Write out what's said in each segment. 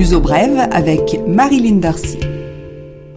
L'uso brève avec Marilyn Darcy.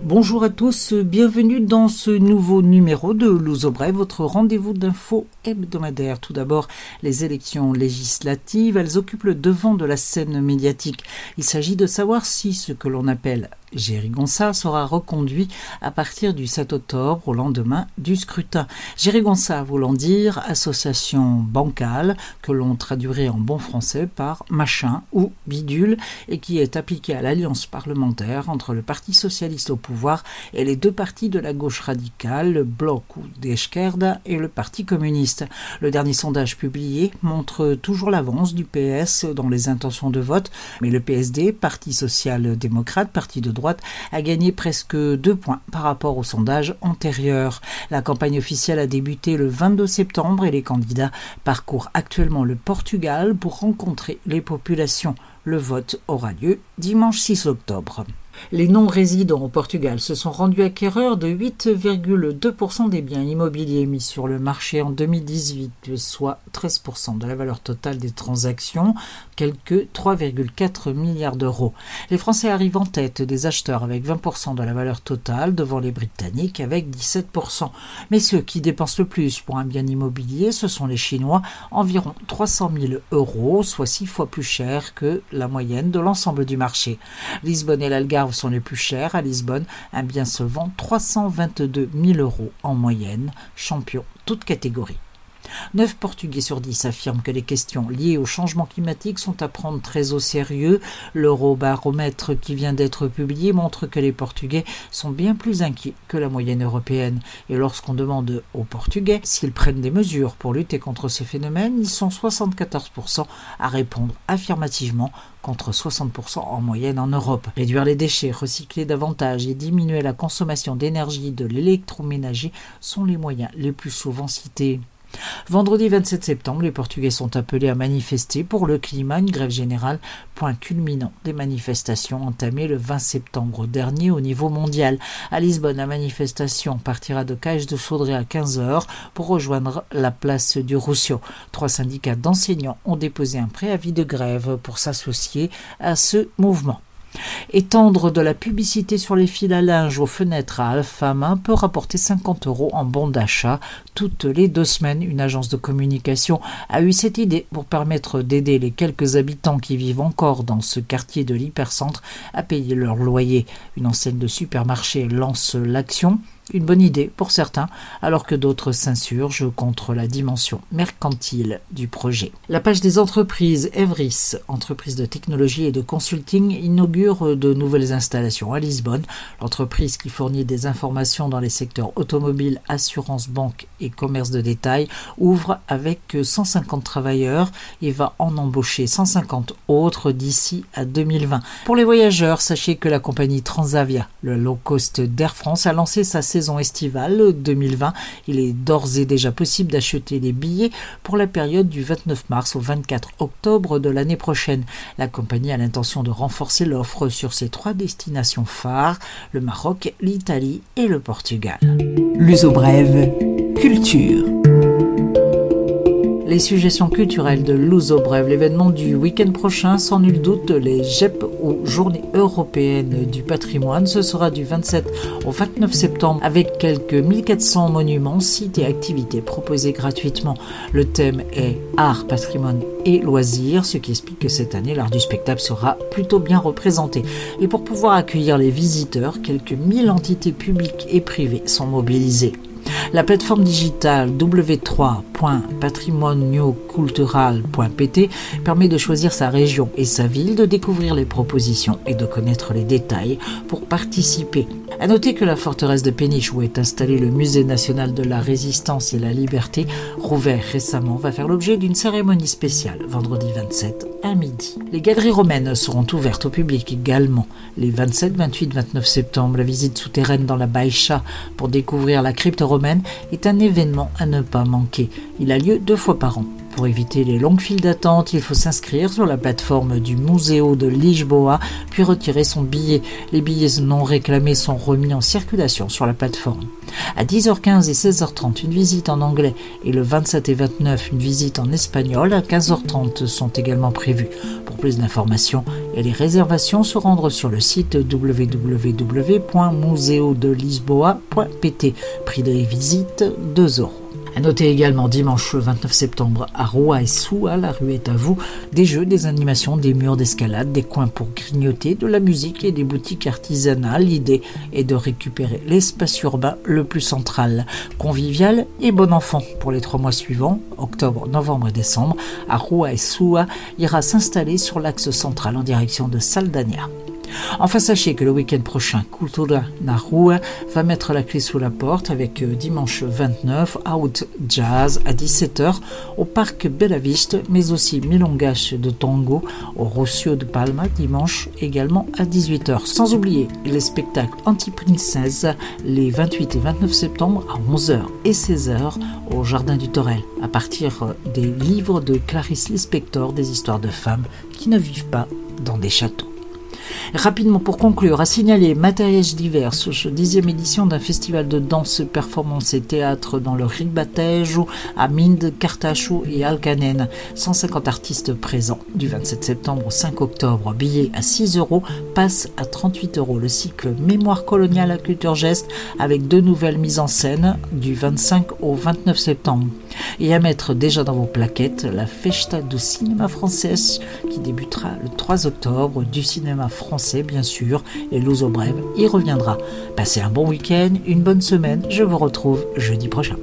Bonjour à tous, bienvenue dans ce nouveau numéro de Brève, votre rendez-vous d'infos hebdomadaire. Tout d'abord, les élections législatives, elles occupent le devant de la scène médiatique. Il s'agit de savoir si ce que l'on appelle Gérigonça sera reconduit à partir du 7 octobre au lendemain du scrutin. Gérigonça voulant dire association bancale que l'on traduirait en bon français par machin ou bidule et qui est appliquée à l'alliance parlementaire entre le Parti socialiste au pouvoir et les deux partis de la gauche radicale, le Bloc ou d'Esquerda et le Parti communiste. Le dernier sondage publié montre toujours l'avance du PS dans les intentions de vote, mais le PSD, Parti social-démocrate, parti de droite, a gagné presque deux points par rapport au sondage antérieur. La campagne officielle a débuté le 22 septembre et les candidats parcourent actuellement le Portugal pour rencontrer les populations. Le vote aura lieu dimanche 6 octobre. Les non-résidents au Portugal se sont rendus acquéreurs de 8,2% des biens immobiliers mis sur le marché en 2018, soit 13% de la valeur totale des transactions, quelques 3,4 milliards d'euros. Les Français arrivent en tête des acheteurs avec 20% de la valeur totale devant les Britanniques avec 17%. Mais ceux qui dépensent le plus pour un bien immobilier, ce sont les Chinois, environ 300 000 euros, soit six fois plus cher que la moyenne de l'ensemble du marché. Lisbonne et l'Algarve sont les plus chers. À Lisbonne, un bien se vend 322 000 euros en moyenne, champion toute catégorie. 9 Portugais sur 10 affirment que les questions liées au changement climatique sont à prendre très au sérieux. L'eurobaromètre qui vient d'être publié montre que les Portugais sont bien plus inquiets que la moyenne européenne. Et lorsqu'on demande aux Portugais s'ils prennent des mesures pour lutter contre ces phénomènes, ils sont 74% à répondre affirmativement contre 60% en moyenne en Europe. Réduire les déchets, recycler davantage et diminuer la consommation d'énergie de l'électroménager sont les moyens les plus souvent cités. Vendredi 27 septembre, les Portugais sont appelés à manifester pour le climat, une grève générale, point culminant des manifestations entamées le 20 septembre dernier au niveau mondial. À Lisbonne, la manifestation partira de Cage de Saudré à 15h pour rejoindre la place du Rousseau. Trois syndicats d'enseignants ont déposé un préavis de grève pour s'associer à ce mouvement. Étendre de la publicité sur les fils à linge aux fenêtres à Alfama peut rapporter 50 euros en bon d'achat toutes les deux semaines. Une agence de communication a eu cette idée pour permettre d'aider les quelques habitants qui vivent encore dans ce quartier de l'hypercentre à payer leur loyer. Une enseigne de supermarché lance l'action. Une bonne idée pour certains, alors que d'autres s'insurgent contre la dimension mercantile du projet. La page des entreprises Evris, entreprise de technologie et de consulting, inaugure de nouvelles installations à Lisbonne. L'entreprise qui fournit des informations dans les secteurs automobile, assurance, banque et commerce de détail ouvre avec 150 travailleurs et va en embaucher 150 autres d'ici à 2020. Pour les voyageurs, sachez que la compagnie Transavia, le low cost d'Air France, a lancé sa saison estivale 2020. Il est d'ores et déjà possible d'acheter les billets pour la période du 29 mars au 24 octobre de l'année prochaine. La compagnie a l'intention de renforcer l'offre sur ses trois destinations phares, le Maroc, l'Italie et le Portugal. L'uso brève, culture les suggestions culturelles de Louzo Brève, l'événement du week-end prochain, sans nul doute, les GEP ou Journées européennes du patrimoine. Ce sera du 27 au 29 septembre avec quelques 1400 monuments, sites et activités proposés gratuitement. Le thème est art, patrimoine et loisirs, ce qui explique que cette année, l'art du spectacle sera plutôt bien représenté. Et pour pouvoir accueillir les visiteurs, quelques 1000 entités publiques et privées sont mobilisées. La plateforme digitale w3.patrimoniocultural.pt permet de choisir sa région et sa ville, de découvrir les propositions et de connaître les détails pour participer. À noter que la forteresse de Péniche, où est installé le Musée national de la résistance et la liberté, rouvert récemment, va faire l'objet d'une cérémonie spéciale vendredi 27 à midi. Les galeries romaines seront ouvertes au public également les 27, 28, 29 septembre. La visite souterraine dans la Baïcha pour découvrir la crypte romaine est un événement à ne pas manquer. Il a lieu deux fois par an. Pour éviter les longues files d'attente, il faut s'inscrire sur la plateforme du Museo de Lisboa, puis retirer son billet. Les billets non réclamés sont remis en circulation sur la plateforme. À 10h15 et 16h30, une visite en anglais et le 27 et 29, une visite en espagnol. À 15h30 sont également prévues. Pour plus d'informations et les réservations, se rendre sur le site www.museodelisboa.pt. Prix des visites 2 euros. À noter également dimanche 29 septembre à Roua et Soua, la rue est à vous, des jeux, des animations, des murs d'escalade, des coins pour grignoter, de la musique et des boutiques artisanales. L'idée est de récupérer l'espace urbain le plus central, convivial et bon enfant. Pour les trois mois suivants, octobre, novembre et décembre, à Roua et Soua ira s'installer sur l'axe central en direction de Saldania. Enfin, sachez que le week-end prochain, Cultura na Rua va mettre la clé sous la porte avec euh, dimanche 29 Out Jazz à 17h au parc Bella Vista, mais aussi Milongas de Tango au Rocio de Palma dimanche également à 18h. Sans oublier les spectacles anti-princesse les 28 et 29 septembre à 11h et 16h au Jardin du Torel à partir euh, des livres de Clarice Lispector des histoires de femmes qui ne vivent pas dans des châteaux. Rapidement pour conclure, à signaler matériel divers cette dixième édition d'un festival de danse, performance et théâtre dans le Ribatejo, à Mind, Cartacho et Alcanen. 150 artistes présents du 27 septembre au 5 octobre. Billets à 6 euros, passe à 38 euros. Le cycle Mémoire coloniale à culture geste avec deux nouvelles mises en scène du 25 au 29 septembre. Et à mettre déjà dans vos plaquettes la Festa du cinéma français qui débutera le 3 octobre du cinéma français bien sûr et Luso Brève y reviendra. Passez un bon week-end, une bonne semaine, je vous retrouve jeudi prochain.